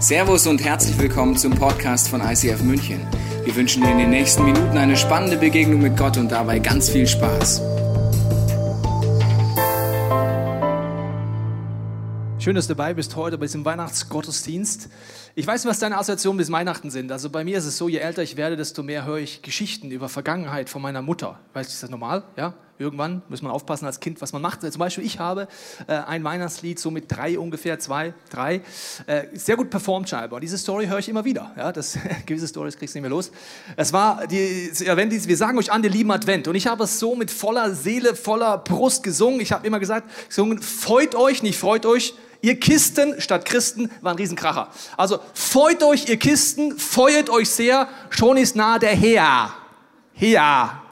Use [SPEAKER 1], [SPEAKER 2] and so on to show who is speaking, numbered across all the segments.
[SPEAKER 1] Servus und herzlich willkommen zum Podcast von ICF München. Wir wünschen dir in den nächsten Minuten eine spannende Begegnung mit Gott und dabei ganz viel Spaß.
[SPEAKER 2] Schön, dass du dabei bist heute bei diesem Weihnachtsgottesdienst. Ich weiß nicht, was deine Assoziationen bis Weihnachten sind. Also bei mir ist es so, je älter ich werde, desto mehr höre ich Geschichten über Vergangenheit von meiner Mutter. Weißt du, ist das normal? Ja? Irgendwann muss man aufpassen als Kind, was man macht. Zum Beispiel, ich habe äh, ein Weihnachtslied so mit drei ungefähr, zwei, drei, äh, sehr gut performt scheinbar. Diese Story höre ich immer wieder. Ja? Das, gewisse Stories kriegst du nicht mehr los. Es war, die, wir sagen euch an den lieben Advent. Und ich habe es so mit voller Seele, voller Brust gesungen. Ich habe immer gesagt, gesungen, freut euch, nicht freut euch, Ihr Kisten statt Christen war ein Riesenkracher. Also freut euch, ihr Kisten, feuert euch sehr, schon ist nah der Herr. Herr.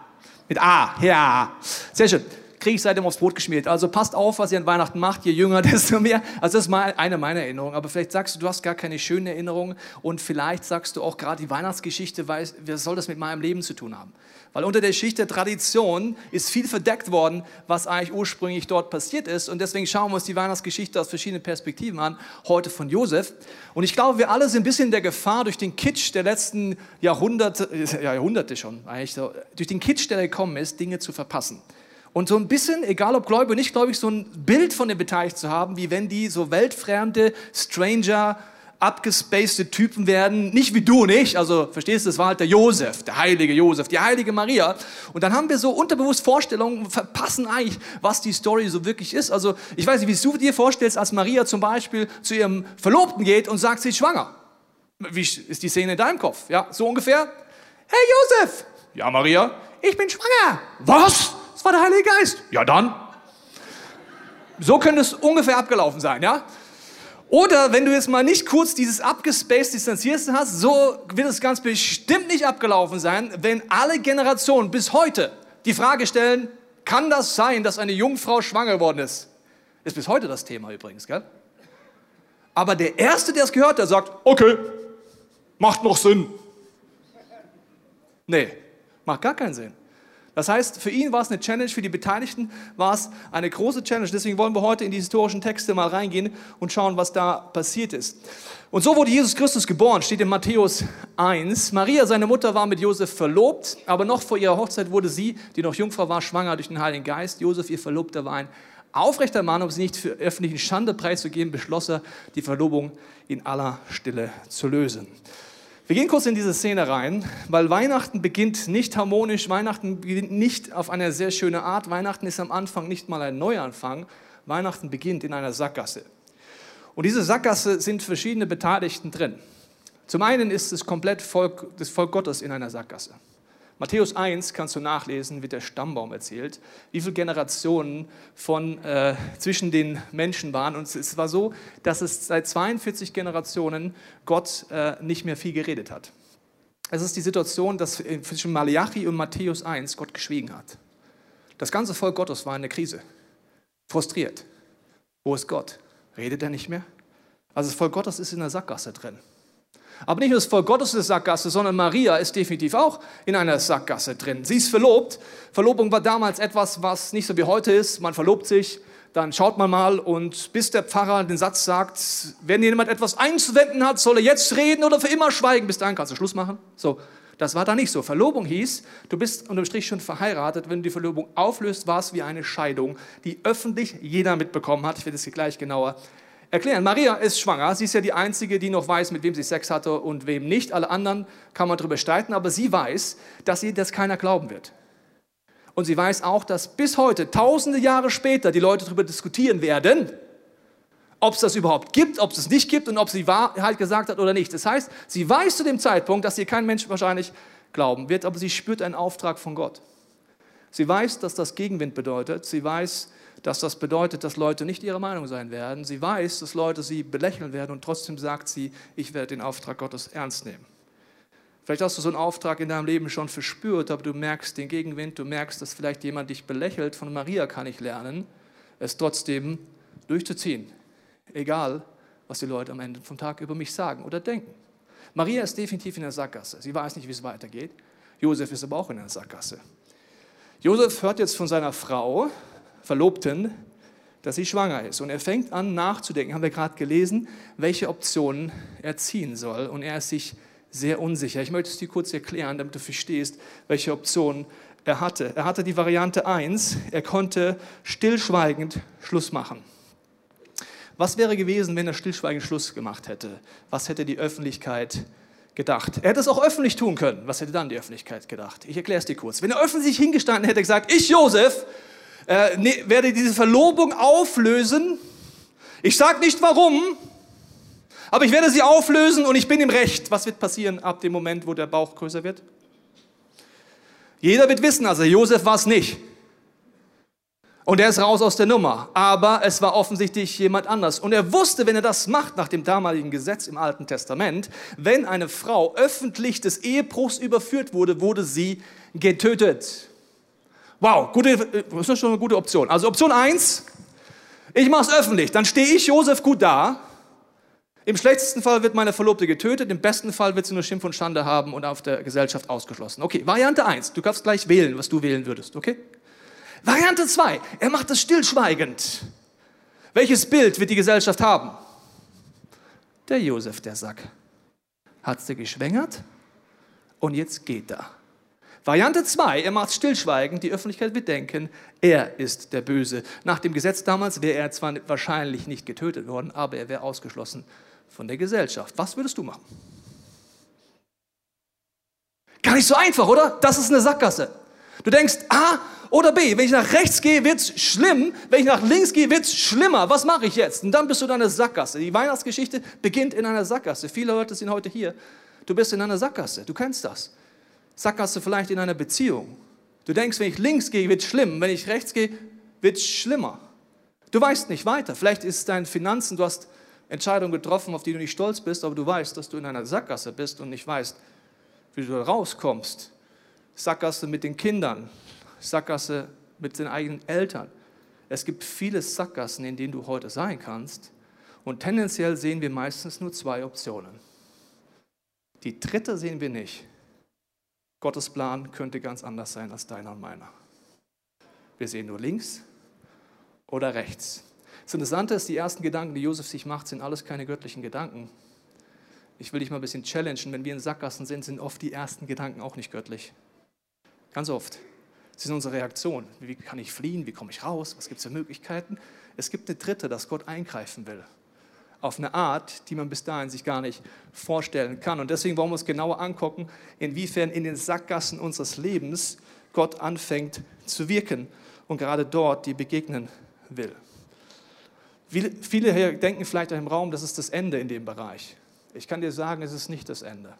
[SPEAKER 2] Mit A, Herr. Sehr schön. Kriege ich seitdem aufs Brot geschmiert. Also passt auf, was ihr an Weihnachten macht. Je jünger, desto mehr. Also das ist eine meiner Erinnerungen. Aber vielleicht sagst du, du hast gar keine schönen Erinnerungen. Und vielleicht sagst du auch gerade die Weihnachtsgeschichte, was soll das mit meinem Leben zu tun haben? Weil unter der Schicht der Tradition ist viel verdeckt worden, was eigentlich ursprünglich dort passiert ist. Und deswegen schauen wir uns die Weihnachtsgeschichte aus verschiedenen Perspektiven an, heute von Josef. Und ich glaube, wir alle sind ein bisschen in der Gefahr, durch den Kitsch der letzten Jahrhunderte, ja, Jahrhunderte schon eigentlich so, durch den Kitsch, der gekommen ist, Dinge zu verpassen. Und so ein bisschen, egal ob gläubig oder nicht gläubig, so ein Bild von den Beteiligten zu haben, wie wenn die so weltfremde Stranger, abgespacede Typen werden, nicht wie du und ich, also verstehst du, das war halt der Josef, der heilige Josef, die heilige Maria. Und dann haben wir so unterbewusst Vorstellungen, verpassen eigentlich, was die Story so wirklich ist. Also ich weiß nicht, wie du dir vorstellst, als Maria zum Beispiel zu ihrem Verlobten geht und sagt, sie ist schwanger. Wie ist die Szene in deinem Kopf? Ja, so ungefähr. Hey Josef! Ja, Maria, ich bin schwanger. Was? War der Heilige Geist. Ja, dann. So könnte es ungefähr abgelaufen sein, ja? Oder wenn du jetzt mal nicht kurz dieses abgespaced distanzierst hast, so wird es ganz bestimmt nicht abgelaufen sein, wenn alle Generationen bis heute die Frage stellen, kann das sein, dass eine Jungfrau schwanger geworden ist? Ist bis heute das Thema übrigens, gell? Aber der Erste, der es gehört hat, sagt, okay, macht noch Sinn. Nee, macht gar keinen Sinn. Das heißt, für ihn war es eine Challenge, für die Beteiligten war es eine große Challenge. Deswegen wollen wir heute in die historischen Texte mal reingehen und schauen, was da passiert ist. Und so wurde Jesus Christus geboren, steht in Matthäus 1. Maria, seine Mutter, war mit Josef verlobt, aber noch vor ihrer Hochzeit wurde sie, die noch Jungfrau war, schwanger durch den Heiligen Geist. Josef, ihr Verlobter, war ein aufrechter Mann, um sie nicht für öffentlichen Schande preiszugeben, beschloss er, die Verlobung in aller Stille zu lösen. Wir gehen kurz in diese Szene rein, weil Weihnachten beginnt nicht harmonisch, Weihnachten beginnt nicht auf eine sehr schöne Art, Weihnachten ist am Anfang nicht mal ein Neuanfang, Weihnachten beginnt in einer Sackgasse. Und diese Sackgasse sind verschiedene Beteiligten drin. Zum einen ist das komplett Volk, das Volk Gottes in einer Sackgasse. Matthäus 1 kannst du nachlesen, wird der Stammbaum erzählt, wie viele Generationen von, äh, zwischen den Menschen waren. Und es war so, dass es seit 42 Generationen Gott äh, nicht mehr viel geredet hat. Es ist die Situation, dass zwischen Malachi und Matthäus 1 Gott geschwiegen hat. Das ganze Volk Gottes war in der Krise, frustriert. Wo ist Gott? Redet er nicht mehr? Also das Volk Gottes ist in der Sackgasse drin. Aber nicht nur das Volk Gottes ist in der Sackgasse, sondern Maria ist definitiv auch in einer Sackgasse drin. Sie ist verlobt. Verlobung war damals etwas, was nicht so wie heute ist. Man verlobt sich, dann schaut man mal und bis der Pfarrer den Satz sagt, wenn jemand etwas einzuwenden hat, soll er jetzt reden oder für immer schweigen. Bis dahin kannst du Schluss machen. So, das war da nicht so. Verlobung hieß, du bist unterm Strich schon verheiratet. Wenn du die Verlobung auflöst, war es wie eine Scheidung, die öffentlich jeder mitbekommen hat. Ich werde es hier gleich genauer erklären. Maria ist schwanger. Sie ist ja die Einzige, die noch weiß, mit wem sie Sex hatte und wem nicht. Alle anderen kann man darüber streiten, aber sie weiß, dass ihr das keiner glauben wird. Und sie weiß auch, dass bis heute, tausende Jahre später, die Leute darüber diskutieren werden, ob es das überhaupt gibt, ob es es nicht gibt und ob sie Wahrheit gesagt hat oder nicht. Das heißt, sie weiß zu dem Zeitpunkt, dass ihr kein Mensch wahrscheinlich glauben wird, aber sie spürt einen Auftrag von Gott. Sie weiß, dass das Gegenwind bedeutet. Sie weiß, dass das bedeutet, dass Leute nicht ihrer Meinung sein werden. Sie weiß, dass Leute sie belächeln werden und trotzdem sagt sie, ich werde den Auftrag Gottes ernst nehmen. Vielleicht hast du so einen Auftrag in deinem Leben schon verspürt, aber du merkst den Gegenwind, du merkst, dass vielleicht jemand dich belächelt. Von Maria kann ich lernen, es trotzdem durchzuziehen. Egal, was die Leute am Ende vom Tag über mich sagen oder denken. Maria ist definitiv in der Sackgasse. Sie weiß nicht, wie es weitergeht. Josef ist aber auch in der Sackgasse. Josef hört jetzt von seiner Frau, Verlobten, dass sie schwanger ist. Und er fängt an nachzudenken, haben wir gerade gelesen, welche Optionen er ziehen soll. Und er ist sich sehr unsicher. Ich möchte es dir kurz erklären, damit du verstehst, welche Optionen er hatte. Er hatte die Variante 1, er konnte stillschweigend Schluss machen. Was wäre gewesen, wenn er stillschweigend Schluss gemacht hätte? Was hätte die Öffentlichkeit gedacht? Er hätte es auch öffentlich tun können. Was hätte dann die Öffentlichkeit gedacht? Ich erkläre es dir kurz. Wenn er öffentlich hingestanden hätte gesagt, ich Josef äh, ne, werde diese Verlobung auflösen. Ich sage nicht warum, aber ich werde sie auflösen und ich bin im Recht. Was wird passieren ab dem Moment, wo der Bauch größer wird? Jeder wird wissen, also Josef war es nicht. Und er ist raus aus der Nummer. Aber es war offensichtlich jemand anders. Und er wusste, wenn er das macht, nach dem damaligen Gesetz im Alten Testament, wenn eine Frau öffentlich des Ehebruchs überführt wurde, wurde sie getötet. Wow, gute, das ist schon eine gute Option. Also Option 1, ich mache es öffentlich, dann stehe ich Josef gut da. Im schlechtesten Fall wird meine Verlobte getötet, im besten Fall wird sie nur Schimpf und Schande haben und auf der Gesellschaft ausgeschlossen. Okay, Variante 1, du kannst gleich wählen, was du wählen würdest, okay? Variante 2, er macht es stillschweigend. Welches Bild wird die Gesellschaft haben? Der Josef, der Sack. Hat sie geschwängert und jetzt geht er. Variante 2, er macht stillschweigend, die Öffentlichkeit wird denken, er ist der Böse. Nach dem Gesetz damals wäre er zwar wahrscheinlich nicht getötet worden, aber er wäre ausgeschlossen von der Gesellschaft. Was würdest du machen? Gar nicht so einfach, oder? Das ist eine Sackgasse. Du denkst A oder B. Wenn ich nach rechts gehe, wird es schlimm. Wenn ich nach links gehe, wird es schlimmer. Was mache ich jetzt? Und dann bist du in einer Sackgasse. Die Weihnachtsgeschichte beginnt in einer Sackgasse. Viele Leute sind heute hier. Du bist in einer Sackgasse. Du kennst das. Sackgasse vielleicht in einer Beziehung. Du denkst, wenn ich links gehe, wird es schlimm. Wenn ich rechts gehe, wird es schlimmer. Du weißt nicht weiter. Vielleicht ist es dein Finanzen, du hast Entscheidungen getroffen, auf die du nicht stolz bist, aber du weißt, dass du in einer Sackgasse bist und nicht weißt, wie du da rauskommst. Sackgasse mit den Kindern, Sackgasse mit den eigenen Eltern. Es gibt viele Sackgassen, in denen du heute sein kannst. Und tendenziell sehen wir meistens nur zwei Optionen. Die dritte sehen wir nicht. Gottes Plan könnte ganz anders sein als deiner und meiner. Wir sehen nur links oder rechts. Das Interessante ist, die ersten Gedanken, die Josef sich macht, sind alles keine göttlichen Gedanken. Ich will dich mal ein bisschen challengen. Wenn wir in Sackgassen sind, sind oft die ersten Gedanken auch nicht göttlich. Ganz oft. Das ist unsere Reaktion. Wie kann ich fliehen? Wie komme ich raus? Was gibt es für Möglichkeiten? Es gibt eine dritte, dass Gott eingreifen will auf eine Art, die man bis dahin sich gar nicht vorstellen kann. Und deswegen wollen wir uns genauer angucken, inwiefern in den Sackgassen unseres Lebens Gott anfängt zu wirken und gerade dort die begegnen will. Viele hier denken vielleicht im Raum, das ist das Ende in dem Bereich. Ich kann dir sagen, es ist nicht das Ende.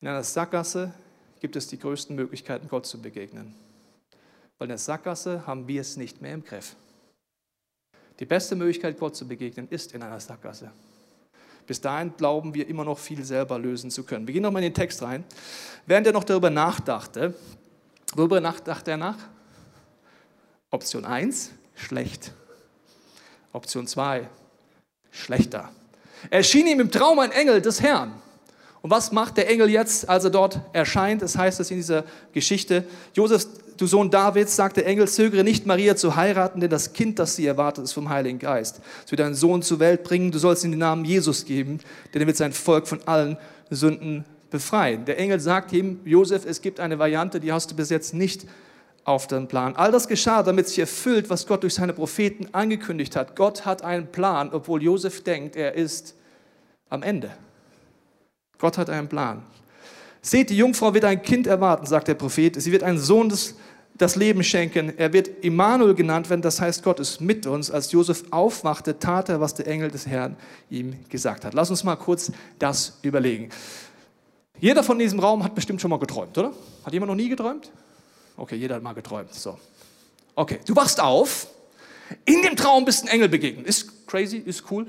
[SPEAKER 2] In einer Sackgasse gibt es die größten Möglichkeiten, Gott zu begegnen. Weil in der Sackgasse haben wir es nicht mehr im Griff. Die beste Möglichkeit, Gott zu begegnen, ist in einer Sackgasse. Bis dahin glauben wir immer noch viel selber lösen zu können. Wir gehen nochmal in den Text rein. Während er noch darüber nachdachte, worüber nachdachte er nach? Option 1, schlecht. Option 2, schlechter. Erschien ihm im Traum ein Engel des Herrn. Und was macht der Engel jetzt, als er dort erscheint? Das heißt es in dieser Geschichte. Josef du Sohn Davids, sagt der Engel, zögere nicht, Maria zu heiraten, denn das Kind, das sie erwartet, ist vom Heiligen Geist. Es wird einen Sohn zur Welt bringen, du sollst ihm den Namen Jesus geben, denn er wird sein Volk von allen Sünden befreien. Der Engel sagt ihm, Josef, es gibt eine Variante, die hast du bis jetzt nicht auf dem Plan. All das geschah, damit sich erfüllt, was Gott durch seine Propheten angekündigt hat. Gott hat einen Plan, obwohl Josef denkt, er ist am Ende. Gott hat einen Plan. Seht, die Jungfrau wird ein Kind erwarten, sagt der Prophet. Sie wird einen Sohn des das Leben schenken. Er wird Immanuel genannt werden, das heißt, Gott ist mit uns. Als Josef aufwachte, tat er, was der Engel des Herrn ihm gesagt hat. Lass uns mal kurz das überlegen. Jeder von diesem Raum hat bestimmt schon mal geträumt, oder? Hat jemand noch nie geträumt? Okay, jeder hat mal geträumt. So. Okay, du wachst auf. In dem Traum bist ein Engel begegnet. Ist crazy, ist cool.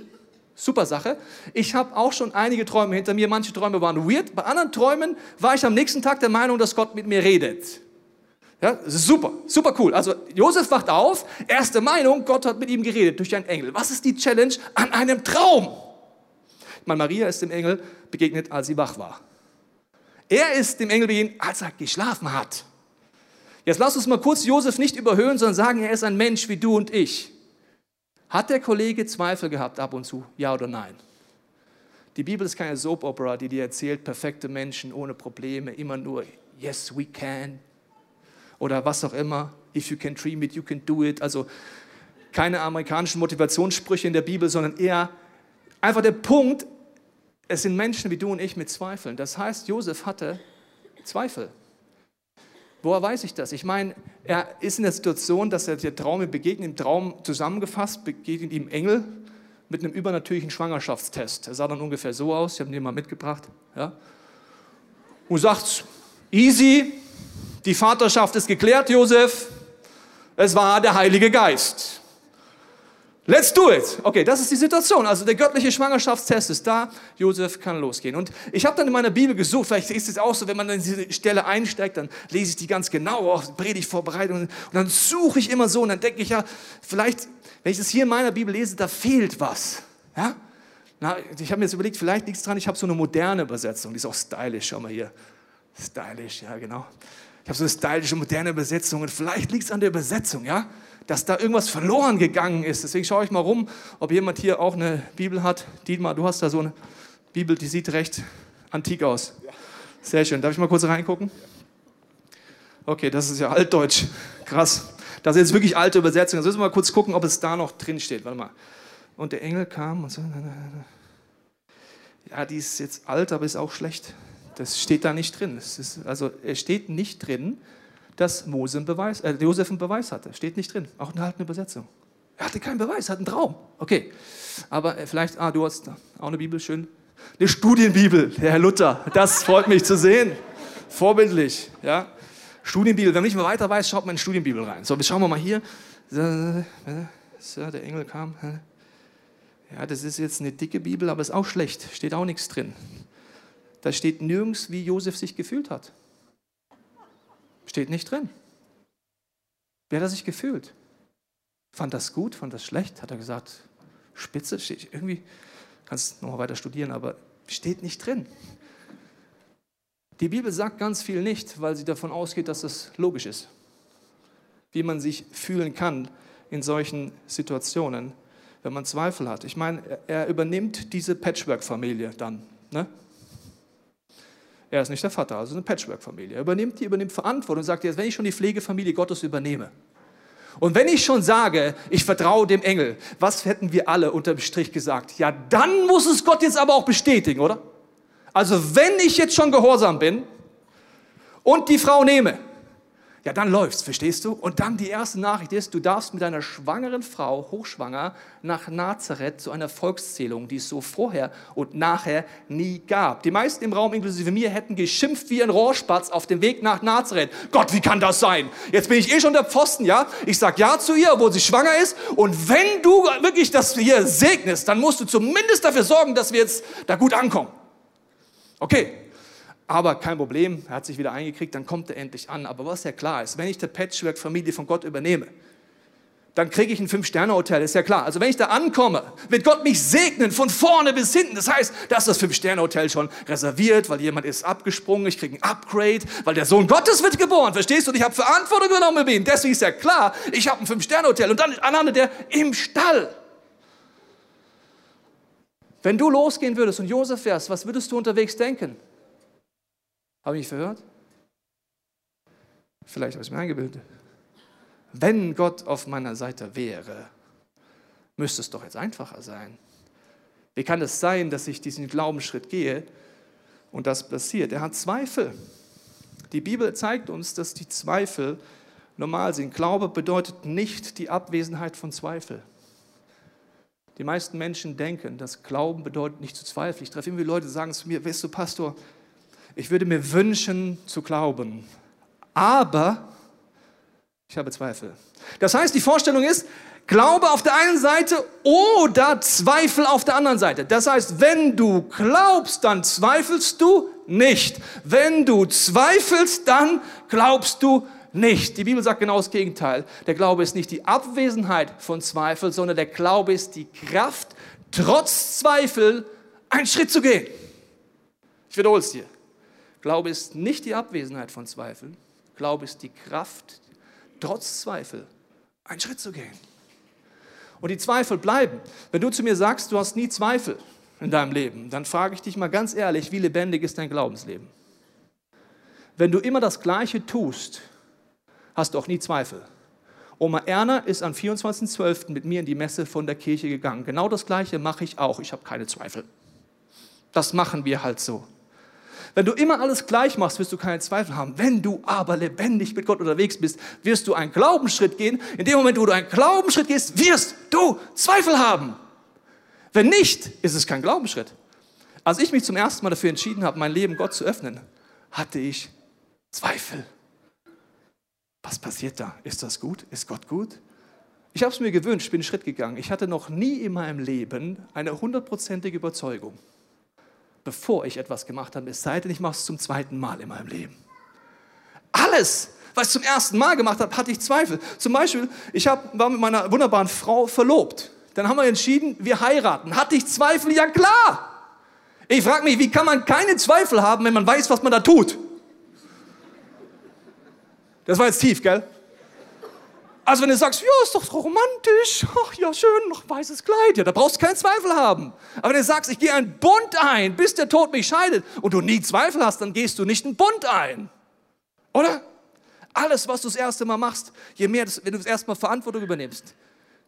[SPEAKER 2] Super Sache. Ich habe auch schon einige Träume hinter mir. Manche Träume waren weird. Bei anderen Träumen war ich am nächsten Tag der Meinung, dass Gott mit mir redet. Ja, super, super cool. Also Josef wacht auf, erste Meinung, Gott hat mit ihm geredet durch einen Engel. Was ist die Challenge an einem Traum? Meine, Maria ist dem Engel begegnet, als sie wach war. Er ist dem Engel begegnet, als er geschlafen hat. Jetzt lass uns mal kurz Josef nicht überhöhen, sondern sagen, er ist ein Mensch wie du und ich. Hat der Kollege Zweifel gehabt ab und zu? Ja oder nein? Die Bibel ist keine Soap Opera, die dir erzählt, perfekte Menschen ohne Probleme, immer nur Yes, we can. Oder was auch immer. If you can dream it, you can do it. Also keine amerikanischen Motivationssprüche in der Bibel, sondern eher einfach der Punkt, es sind Menschen wie du und ich mit Zweifeln. Das heißt, Josef hatte Zweifel. Woher weiß ich das? Ich meine, er ist in der Situation, dass er der Traum begegnet, im Traum zusammengefasst, begegnet ihm Engel mit einem übernatürlichen Schwangerschaftstest. Er sah dann ungefähr so aus, ich habe ihn dir mal mitgebracht. Ja? Und sagt, easy, die Vaterschaft ist geklärt, Josef, es war der Heilige Geist. Let's do it. Okay, das ist die Situation. Also der göttliche Schwangerschaftstest ist da. Josef kann losgehen. Und ich habe dann in meiner Bibel gesucht, vielleicht ist es auch so, wenn man in diese Stelle einsteigt, dann lese ich die ganz genau, auch Predigtvorbereitung. Und dann suche ich immer so und dann denke ich ja, vielleicht, wenn ich das hier in meiner Bibel lese, da fehlt was. Ja? Na, ich habe mir jetzt überlegt, vielleicht liegt es dran, ich habe so eine moderne Übersetzung, die ist auch stylisch. Schau mal hier. Stylisch, ja genau. Ich habe so eine stylische, moderne Übersetzung und vielleicht liegt es an der Übersetzung, ja? dass da irgendwas verloren gegangen ist. Deswegen schaue ich mal rum, ob jemand hier auch eine Bibel hat. Dietmar, du hast da so eine Bibel, die sieht recht antik aus. Sehr schön. Darf ich mal kurz reingucken? Okay, das ist ja altdeutsch. Krass. Das ist jetzt wirklich alte Übersetzung. Jetzt müssen wir mal kurz gucken, ob es da noch drin steht. Warte mal. Und der Engel kam und so. Ja, die ist jetzt alt, aber ist auch schlecht. Das steht da nicht drin. Ist, also, es steht nicht drin, dass Mose einen Beweis, äh, Josef einen Beweis hatte. Steht nicht drin. Auch eine haltende Übersetzung. Er hatte keinen Beweis, hat einen Traum. Okay. Aber äh, vielleicht, ah, du hast auch eine Bibel, schön. Eine Studienbibel, Herr Luther. Das freut mich zu sehen. Vorbildlich, ja. Studienbibel. Wenn man nicht mehr weiter weiß, schaut man in Studienbibel rein. So, schauen wir mal hier. So, der Engel kam. Ja, das ist jetzt eine dicke Bibel, aber ist auch schlecht. Steht auch nichts drin. Da steht nirgends, wie Josef sich gefühlt hat. Steht nicht drin. Wie hat er sich gefühlt? Fand das gut? Fand das schlecht? Hat er gesagt, spitze? Steht irgendwie, kannst noch mal weiter studieren, aber steht nicht drin. Die Bibel sagt ganz viel nicht, weil sie davon ausgeht, dass es logisch ist. Wie man sich fühlen kann in solchen Situationen, wenn man Zweifel hat. Ich meine, er übernimmt diese Patchwork-Familie dann. Ne? Er ist nicht der Vater, also eine Patchwork-Familie. Er übernimmt die, übernimmt Verantwortung und sagt jetzt, wenn ich schon die Pflegefamilie Gottes übernehme, und wenn ich schon sage, ich vertraue dem Engel, was hätten wir alle unterm Strich gesagt? Ja, dann muss es Gott jetzt aber auch bestätigen, oder? Also wenn ich jetzt schon gehorsam bin und die Frau nehme, ja, dann läuft's, verstehst du? Und dann die erste Nachricht ist, du darfst mit deiner schwangeren Frau, hochschwanger, nach Nazareth zu einer Volkszählung, die es so vorher und nachher nie gab. Die meisten im Raum, inklusive mir, hätten geschimpft wie ein Rohrspatz auf dem Weg nach Nazareth. Gott, wie kann das sein? Jetzt bin ich eh schon der Pfosten, ja? Ich sag ja zu ihr, obwohl sie schwanger ist. Und wenn du wirklich das hier segnest, dann musst du zumindest dafür sorgen, dass wir jetzt da gut ankommen. Okay, aber kein Problem, er hat sich wieder eingekriegt, dann kommt er endlich an. Aber was ja klar ist, wenn ich die Patchwork-Familie von Gott übernehme, dann kriege ich ein Fünf-Sterne-Hotel, ist ja klar. Also wenn ich da ankomme, wird Gott mich segnen von vorne bis hinten. Das heißt, da ist das Fünf-Sterne-Hotel schon reserviert, weil jemand ist abgesprungen, ich kriege ein Upgrade, weil der Sohn Gottes wird geboren, verstehst du? Und ich habe Verantwortung übernommen mit ihm. Deswegen ist ja klar, ich habe ein Fünf-Sterne-Hotel und dann anhand der im Stall. Wenn du losgehen würdest und Josef wärst, was würdest du unterwegs denken? Habe ich verhört? Vielleicht habe ich mir eingebildet. Wenn Gott auf meiner Seite wäre, müsste es doch jetzt einfacher sein. Wie kann es sein, dass ich diesen Glaubensschritt gehe und das passiert? Er hat Zweifel. Die Bibel zeigt uns, dass die Zweifel normal sind. Glaube bedeutet nicht die Abwesenheit von Zweifel. Die meisten Menschen denken, dass Glauben bedeutet nicht zu zweifeln. Ich treffe immer Leute, die sagen zu mir, weißt du, Pastor, ich würde mir wünschen zu glauben, aber ich habe Zweifel. Das heißt, die Vorstellung ist, Glaube auf der einen Seite oder Zweifel auf der anderen Seite. Das heißt, wenn du glaubst, dann zweifelst du nicht. Wenn du zweifelst, dann glaubst du nicht. Die Bibel sagt genau das Gegenteil. Der Glaube ist nicht die Abwesenheit von Zweifel, sondern der Glaube ist die Kraft, trotz Zweifel einen Schritt zu gehen. Ich wiederhole es dir. Glaube ist nicht die Abwesenheit von Zweifeln. Glaube ist die Kraft, trotz Zweifel einen Schritt zu gehen. Und die Zweifel bleiben. Wenn du zu mir sagst, du hast nie Zweifel in deinem Leben, dann frage ich dich mal ganz ehrlich, wie lebendig ist dein Glaubensleben? Wenn du immer das Gleiche tust, hast du auch nie Zweifel. Oma Erna ist am 24.12. mit mir in die Messe von der Kirche gegangen. Genau das Gleiche mache ich auch. Ich habe keine Zweifel. Das machen wir halt so. Wenn du immer alles gleich machst, wirst du keine Zweifel haben. Wenn du aber lebendig mit Gott unterwegs bist, wirst du einen Glaubensschritt gehen. In dem Moment, wo du einen Glaubensschritt gehst, wirst du Zweifel haben. Wenn nicht, ist es kein Glaubensschritt. Als ich mich zum ersten Mal dafür entschieden habe, mein Leben Gott zu öffnen, hatte ich Zweifel. Was passiert da? Ist das gut? Ist Gott gut? Ich habe es mir gewünscht, bin einen Schritt gegangen. Ich hatte noch nie in meinem Leben eine hundertprozentige Überzeugung bevor ich etwas gemacht habe, es sei denn, ich mache es zum zweiten Mal in meinem Leben. Alles, was ich zum ersten Mal gemacht habe, hatte ich Zweifel. Zum Beispiel, ich hab, war mit meiner wunderbaren Frau verlobt. Dann haben wir entschieden, wir heiraten. Hatte ich Zweifel? Ja klar. Ich frage mich, wie kann man keine Zweifel haben, wenn man weiß, was man da tut? Das war jetzt tief, gell? Also wenn du sagst, ja, ist doch romantisch, ach ja, schön, noch weißes Kleid, ja, da brauchst du keinen Zweifel haben. Aber wenn du sagst, ich gehe einen Bund ein, bis der Tod mich scheidet und du nie Zweifel hast, dann gehst du nicht einen Bund ein. Oder? Alles, was du das erste Mal machst, je mehr, wenn du das erste Mal Verantwortung übernimmst,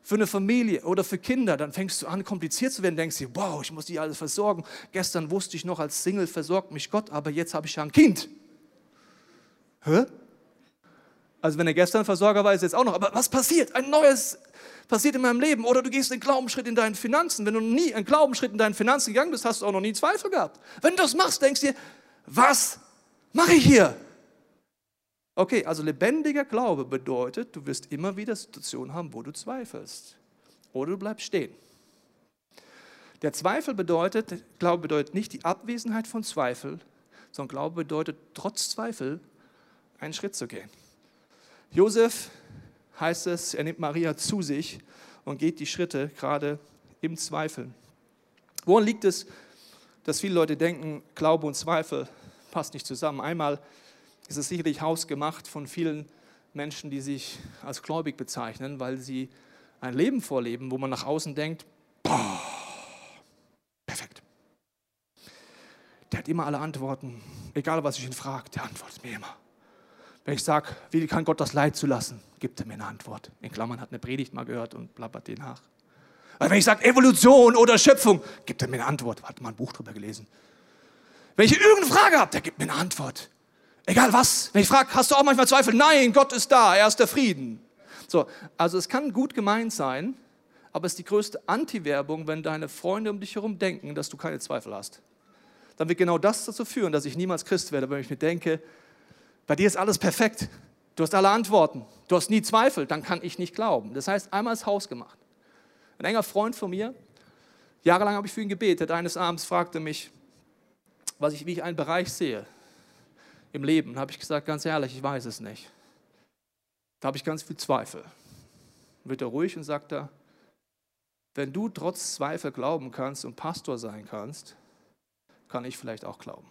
[SPEAKER 2] für eine Familie oder für Kinder, dann fängst du an, kompliziert zu werden, denkst dir, wow, ich muss die alle versorgen. Gestern wusste ich noch, als Single versorgt mich Gott, aber jetzt habe ich ja ein Kind. Hä? Also wenn er gestern Versorger war, ist jetzt auch noch. Aber was passiert? Ein neues passiert in meinem Leben. Oder du gehst einen Glaubensschritt in deinen Finanzen. Wenn du nie einen Glaubensschritt in deinen Finanzen gegangen bist, hast du auch noch nie Zweifel gehabt. Wenn du das machst, denkst du dir, was mache ich hier? Okay, also lebendiger Glaube bedeutet, du wirst immer wieder Situationen haben, wo du zweifelst. Oder du bleibst stehen. Der Zweifel bedeutet, Glaube bedeutet nicht die Abwesenheit von Zweifel, sondern Glaube bedeutet trotz Zweifel einen Schritt zu gehen. Josef heißt es, er nimmt Maria zu sich und geht die Schritte gerade im Zweifel. Woran liegt es, dass viele Leute denken, Glaube und Zweifel passt nicht zusammen? Einmal ist es sicherlich hausgemacht von vielen Menschen, die sich als gläubig bezeichnen, weil sie ein Leben vorleben, wo man nach außen denkt, boah, perfekt. Der hat immer alle Antworten, egal was ich ihn frage, der antwortet mir immer. Wenn ich sage, wie kann Gott das Leid zulassen, gibt er mir eine Antwort. In Klammern hat eine Predigt mal gehört und plappert den nach. Also wenn ich sage Evolution oder Schöpfung, gibt er mir eine Antwort. Hat mal ein Buch drüber gelesen. Wenn ich irgendeine Frage habe, der gibt mir eine Antwort. Egal was. Wenn ich frage, hast du auch manchmal Zweifel? Nein, Gott ist da, er ist der Frieden. So, also es kann gut gemeint sein, aber es ist die größte Anti-Werbung, wenn deine Freunde um dich herum denken, dass du keine Zweifel hast. Dann wird genau das dazu führen, dass ich niemals Christ werde, wenn ich mir denke, bei dir ist alles perfekt. Du hast alle Antworten. Du hast nie Zweifel. Dann kann ich nicht glauben. Das heißt, einmal ist Haus gemacht. Ein enger Freund von mir, jahrelang habe ich für ihn gebetet. Eines Abends fragte mich, was ich, wie ich einen Bereich sehe im Leben. Da habe ich gesagt, ganz ehrlich, ich weiß es nicht. Da habe ich ganz viel Zweifel. Dann wird er ruhig und sagt er, wenn du trotz Zweifel glauben kannst und Pastor sein kannst, kann ich vielleicht auch glauben.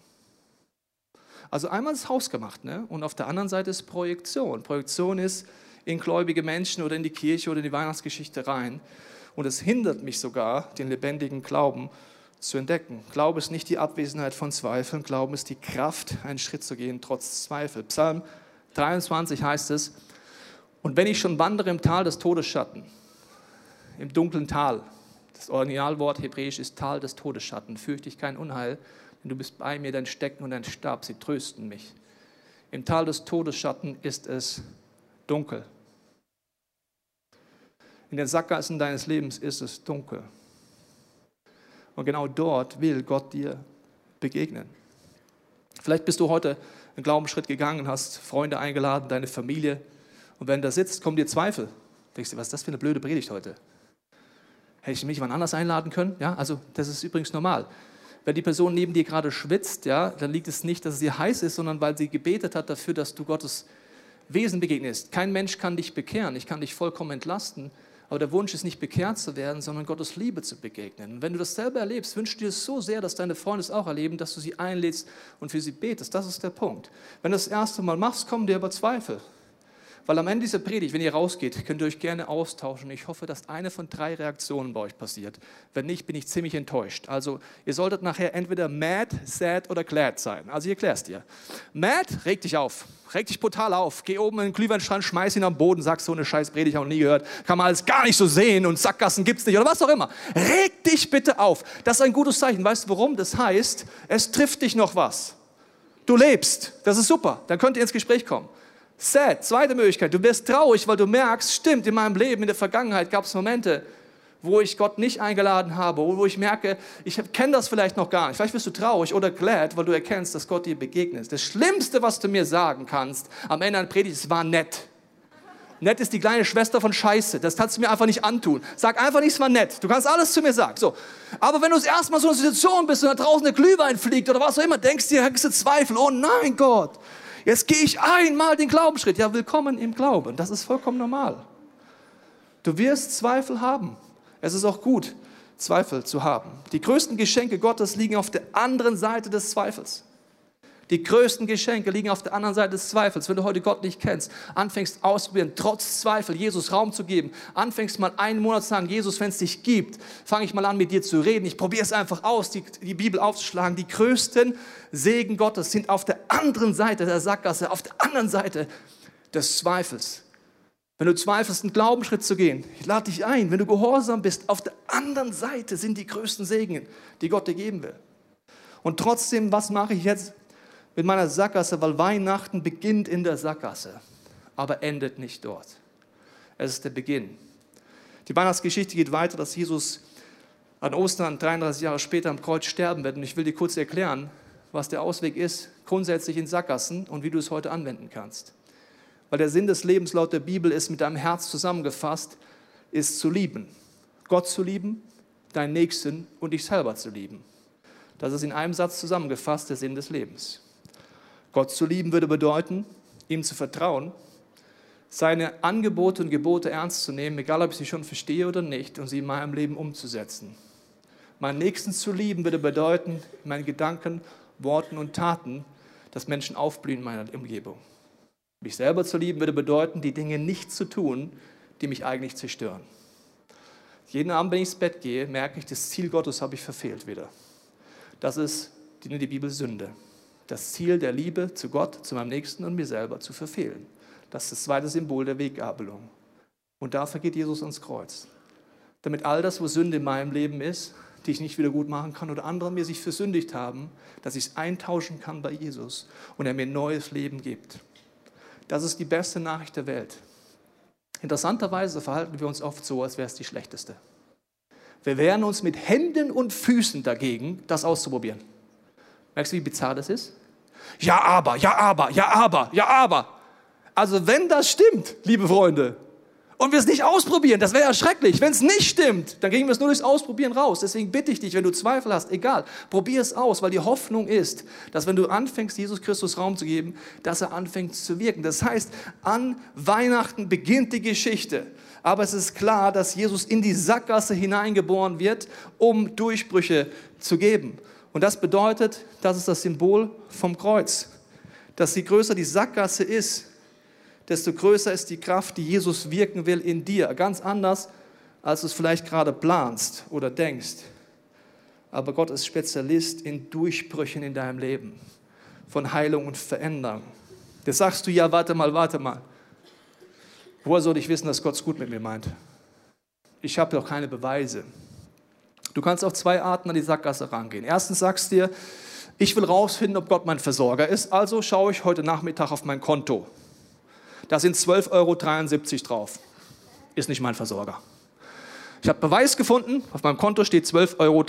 [SPEAKER 2] Also einmal ist Haus gemacht ne? und auf der anderen Seite ist Projektion. Projektion ist in gläubige Menschen oder in die Kirche oder in die Weihnachtsgeschichte rein. Und es hindert mich sogar, den lebendigen Glauben zu entdecken. Glaube ist nicht die Abwesenheit von Zweifeln, Glauben ist die Kraft, einen Schritt zu gehen trotz Zweifel. Psalm 23 heißt es, und wenn ich schon wandere im Tal des Todesschatten, im dunklen Tal, das Originalwort hebräisch ist Tal des Todesschatten, fürchte ich kein Unheil, denn du bist bei mir, dein Stecken und dein Stab, sie trösten mich. Im Tal des Todesschatten ist es dunkel. In den Sackgassen deines Lebens ist es dunkel. Und genau dort will Gott dir begegnen. Vielleicht bist du heute einen Glaubensschritt gegangen, hast Freunde eingeladen, deine Familie. Und wenn da sitzt, kommen dir Zweifel. Denkst du, was ist das für eine blöde Predigt heute? Hätte ich mich jemand anders einladen können? Ja, also das ist übrigens normal wenn die Person neben dir gerade schwitzt, ja, dann liegt es nicht, dass ihr heiß ist, sondern weil sie gebetet hat dafür, dass du Gottes Wesen begegnest. Kein Mensch kann dich bekehren, ich kann dich vollkommen entlasten, aber der Wunsch ist nicht bekehrt zu werden, sondern Gottes Liebe zu begegnen. Und wenn du das selber erlebst, wünschst du dir so sehr, dass deine Freunde es auch erleben, dass du sie einlädst und für sie betest. Das ist der Punkt. Wenn du das erste Mal machst, kommen dir aber Zweifel. Weil am Ende dieser Predigt, wenn ihr rausgeht, könnt ihr euch gerne austauschen. Ich hoffe, dass eine von drei Reaktionen bei euch passiert. Wenn nicht, bin ich ziemlich enttäuscht. Also ihr solltet nachher entweder mad, sad oder glad sein. Also ihr klärst dir. Mad, reg dich auf. Reg dich brutal auf. Geh oben in den Glühweinstrand, schmeiß ihn am Boden, sagst so eine scheiß Predigt, auch nie gehört. Kann man alles gar nicht so sehen und Sackgassen gibt's nicht oder was auch immer. Reg dich bitte auf. Das ist ein gutes Zeichen. Weißt du warum? Das heißt, es trifft dich noch was. Du lebst. Das ist super. Dann könnt ihr ins Gespräch kommen. Sad, zweite Möglichkeit. Du wirst traurig, weil du merkst, stimmt, in meinem Leben, in der Vergangenheit gab es Momente, wo ich Gott nicht eingeladen habe, wo ich merke, ich kenne das vielleicht noch gar nicht. Vielleicht wirst du traurig oder glad, weil du erkennst, dass Gott dir begegnet. Das Schlimmste, was du mir sagen kannst, am Ende einer Predigt, es war nett. Nett ist die kleine Schwester von Scheiße. Das kannst du mir einfach nicht antun. Sag einfach nicht, es war nett. Du kannst alles zu mir sagen. So. Aber wenn du das erste Mal so in einer Situation bist und da draußen der Glühwein fliegt oder was auch immer, denkst du dir, hast du Zweifel. Oh nein, Gott. Jetzt gehe ich einmal den Glaubensschritt. Ja, willkommen im Glauben. Das ist vollkommen normal. Du wirst Zweifel haben. Es ist auch gut, Zweifel zu haben. Die größten Geschenke Gottes liegen auf der anderen Seite des Zweifels. Die größten Geschenke liegen auf der anderen Seite des Zweifels. Wenn du heute Gott nicht kennst, anfängst auszuprobieren, trotz Zweifel Jesus Raum zu geben, anfängst mal einen Monat zu sagen, Jesus, wenn es dich gibt, fange ich mal an, mit dir zu reden. Ich probiere es einfach aus, die, die Bibel aufzuschlagen. Die größten Segen Gottes sind auf der anderen Seite der Sackgasse, auf der anderen Seite des Zweifels. Wenn du zweifelst, einen Glaubensschritt zu gehen, ich lade dich ein, wenn du gehorsam bist, auf der anderen Seite sind die größten Segen, die Gott dir geben will. Und trotzdem, was mache ich jetzt? Mit meiner Sackgasse, weil Weihnachten beginnt in der Sackgasse, aber endet nicht dort. Es ist der Beginn. Die Weihnachtsgeschichte geht weiter, dass Jesus an Ostern 33 Jahre später am Kreuz sterben wird. Und ich will dir kurz erklären, was der Ausweg ist, grundsätzlich in Sackgassen und wie du es heute anwenden kannst. Weil der Sinn des Lebens laut der Bibel ist mit deinem Herz zusammengefasst, ist zu lieben. Gott zu lieben, deinen Nächsten und dich selber zu lieben. Das ist in einem Satz zusammengefasst der Sinn des Lebens. Gott zu lieben würde bedeuten, ihm zu vertrauen, seine Angebote und Gebote ernst zu nehmen, egal ob ich sie schon verstehe oder nicht, und sie in meinem Leben umzusetzen. Meinen Nächsten zu lieben würde bedeuten, in meinen Gedanken, Worten und Taten, dass Menschen aufblühen in meiner Umgebung. Mich selber zu lieben würde bedeuten, die Dinge nicht zu tun, die mich eigentlich zerstören. Jeden Abend, wenn ich ins Bett gehe, merke ich, das Ziel Gottes habe ich verfehlt wieder. Das ist die, Bibel Sünde das Ziel der Liebe zu Gott, zu meinem Nächsten und mir selber zu verfehlen. Das ist das zweite Symbol der Weggabelung. Und dafür geht Jesus ans Kreuz. Damit all das, wo Sünde in meinem Leben ist, die ich nicht wieder gut machen kann oder andere mir sich versündigt haben, dass ich es eintauschen kann bei Jesus und er mir neues Leben gibt. Das ist die beste Nachricht der Welt. Interessanterweise verhalten wir uns oft so, als wäre es die schlechteste. Wir wehren uns mit Händen und Füßen dagegen, das auszuprobieren. Merkst du, wie bizarr das ist? Ja, aber, ja, aber, ja, aber, ja, aber. Also wenn das stimmt, liebe Freunde, und wir es nicht ausprobieren, das wäre ja schrecklich. Wenn es nicht stimmt, dann kriegen wir es nur durchs Ausprobieren raus. Deswegen bitte ich dich, wenn du Zweifel hast, egal, probier es aus, weil die Hoffnung ist, dass wenn du anfängst, Jesus Christus Raum zu geben, dass er anfängt zu wirken. Das heißt, an Weihnachten beginnt die Geschichte. Aber es ist klar, dass Jesus in die Sackgasse hineingeboren wird, um Durchbrüche zu geben. Und das bedeutet, das ist das Symbol vom Kreuz. Dass je größer die Sackgasse ist, desto größer ist die Kraft, die Jesus wirken will in dir. Ganz anders, als du es vielleicht gerade planst oder denkst. Aber Gott ist Spezialist in Durchbrüchen in deinem Leben, von Heilung und Veränderung. Jetzt sagst du, ja, warte mal, warte mal. Woher soll ich wissen, dass Gott es gut mit mir meint? Ich habe doch keine Beweise. Du kannst auf zwei Arten an die Sackgasse rangehen. Erstens sagst du dir, ich will rausfinden, ob Gott mein Versorger ist, also schaue ich heute Nachmittag auf mein Konto. Da sind 12,73 Euro drauf. Ist nicht mein Versorger. Ich habe Beweis gefunden, auf meinem Konto steht 12,73 Euro.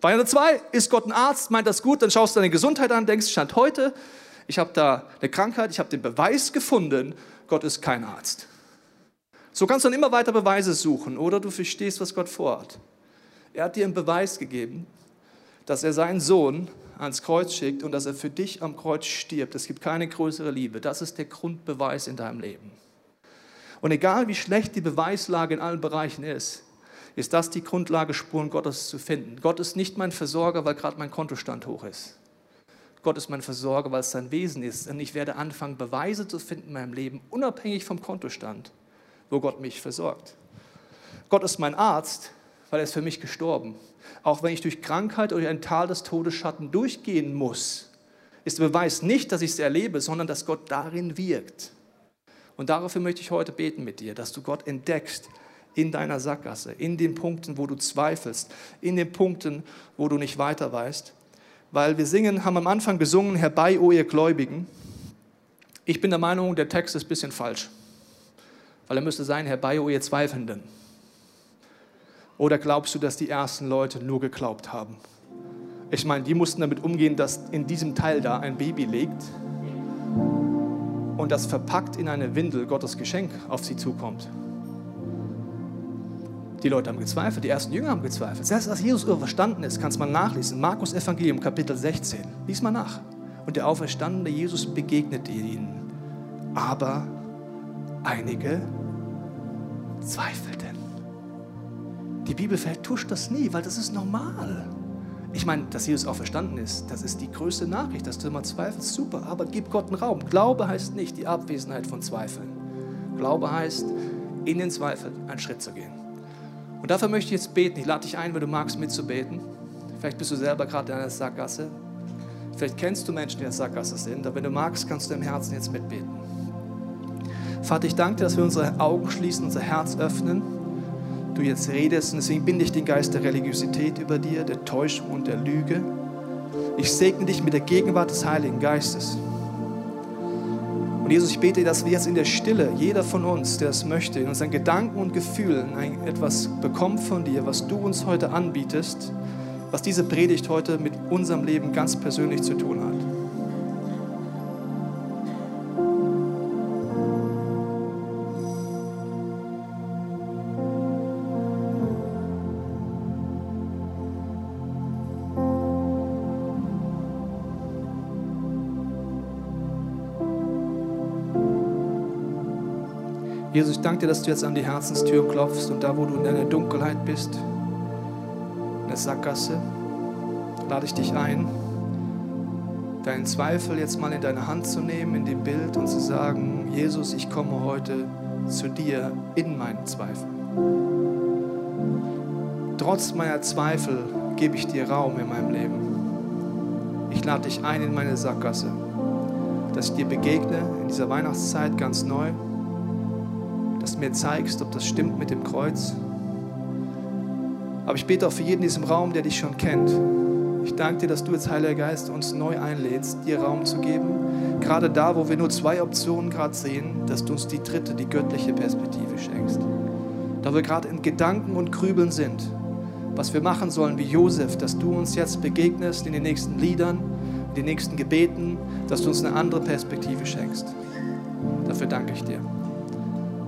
[SPEAKER 2] Variante 2, ist Gott ein Arzt, meint das gut, dann schaust du deine Gesundheit an, denkst, stand heute, ich habe da eine Krankheit, ich habe den Beweis gefunden, Gott ist kein Arzt. So kannst du dann immer weiter Beweise suchen oder du verstehst, was Gott vorhat. Er hat dir einen Beweis gegeben, dass er seinen Sohn ans Kreuz schickt und dass er für dich am Kreuz stirbt. Es gibt keine größere Liebe. Das ist der Grundbeweis in deinem Leben. Und egal wie schlecht die Beweislage in allen Bereichen ist, ist das die Grundlage, Spuren Gottes zu finden. Gott ist nicht mein Versorger, weil gerade mein Kontostand hoch ist. Gott ist mein Versorger, weil es sein Wesen ist. Und ich werde anfangen, Beweise zu finden in meinem Leben, unabhängig vom Kontostand, wo Gott mich versorgt. Gott ist mein Arzt, weil er ist für mich gestorben. Auch wenn ich durch Krankheit oder ein Tal des Todesschatten durchgehen muss, ist der Beweis nicht, dass ich es erlebe, sondern dass Gott darin wirkt. Und dafür möchte ich heute beten mit dir, dass du Gott entdeckst in deiner Sackgasse, in den Punkten, wo du zweifelst, in den Punkten, wo du nicht weiter weißt. Weil wir singen, haben am Anfang gesungen, herbei, o ihr Gläubigen. Ich bin der Meinung, der Text ist ein bisschen falsch. Weil er müsste sein, herbei, o ihr Zweifelnden. Oder glaubst du, dass die ersten Leute nur geglaubt haben? Ich meine, die mussten damit umgehen, dass in diesem Teil da ein Baby liegt und das verpackt in eine Windel Gottes Geschenk auf sie zukommt. Die Leute haben gezweifelt, die ersten Jünger haben gezweifelt. Selbst als Jesus überstanden ist, kannst man nachlesen. Markus Evangelium, Kapitel 16. Lies mal nach. Und der auferstandene Jesus begegnete ihnen. Aber einige zweifelten. Die Bibel vertuscht das nie, weil das ist normal. Ich meine, dass Jesus auferstanden ist, das ist die größte Nachricht, dass du immer zweifelst, super, aber gib Gott einen Raum. Glaube heißt nicht die Abwesenheit von Zweifeln. Glaube heißt, in den Zweifel einen Schritt zu gehen. Und dafür möchte ich jetzt beten. Ich lade dich ein, wenn du magst, mitzubeten. Vielleicht bist du selber gerade in einer Sackgasse. Vielleicht kennst du Menschen, die in der Sackgasse sind. Aber wenn du magst, kannst du im Herzen jetzt mitbeten. Vater, ich danke dir, dass wir unsere Augen schließen, unser Herz öffnen du jetzt redest. Und deswegen binde ich den Geist der Religiosität über dir, der Täuschung und der Lüge. Ich segne dich mit der Gegenwart des Heiligen Geistes. Und Jesus, ich bete, dass wir jetzt in der Stille, jeder von uns, der es möchte, in unseren Gedanken und Gefühlen etwas bekommt von dir, was du uns heute anbietest, was diese Predigt heute mit unserem Leben ganz persönlich zu tun hat. Jesus, ich danke dir, dass du jetzt an die Herzenstür klopfst und da, wo du in deiner Dunkelheit bist, in der Sackgasse, lade ich dich ein, deinen Zweifel jetzt mal in deine Hand zu nehmen, in dem Bild und zu sagen, Jesus, ich komme heute zu dir in meinen Zweifeln. Trotz meiner Zweifel gebe ich dir Raum in meinem Leben. Ich lade dich ein in meine Sackgasse, dass ich dir begegne in dieser Weihnachtszeit ganz neu mir zeigst, ob das stimmt mit dem Kreuz. Aber ich bete auch für jeden in diesem Raum, der dich schon kennt. Ich danke dir, dass du jetzt, Heiliger Geist, uns neu einlädst, dir Raum zu geben. Gerade da, wo wir nur zwei Optionen gerade sehen, dass du uns die dritte, die göttliche Perspektive schenkst. Da wir gerade in Gedanken und Grübeln sind, was wir machen sollen wie Josef, dass du uns jetzt begegnest in den nächsten Liedern, in den nächsten Gebeten, dass du uns eine andere Perspektive schenkst. Dafür danke ich dir.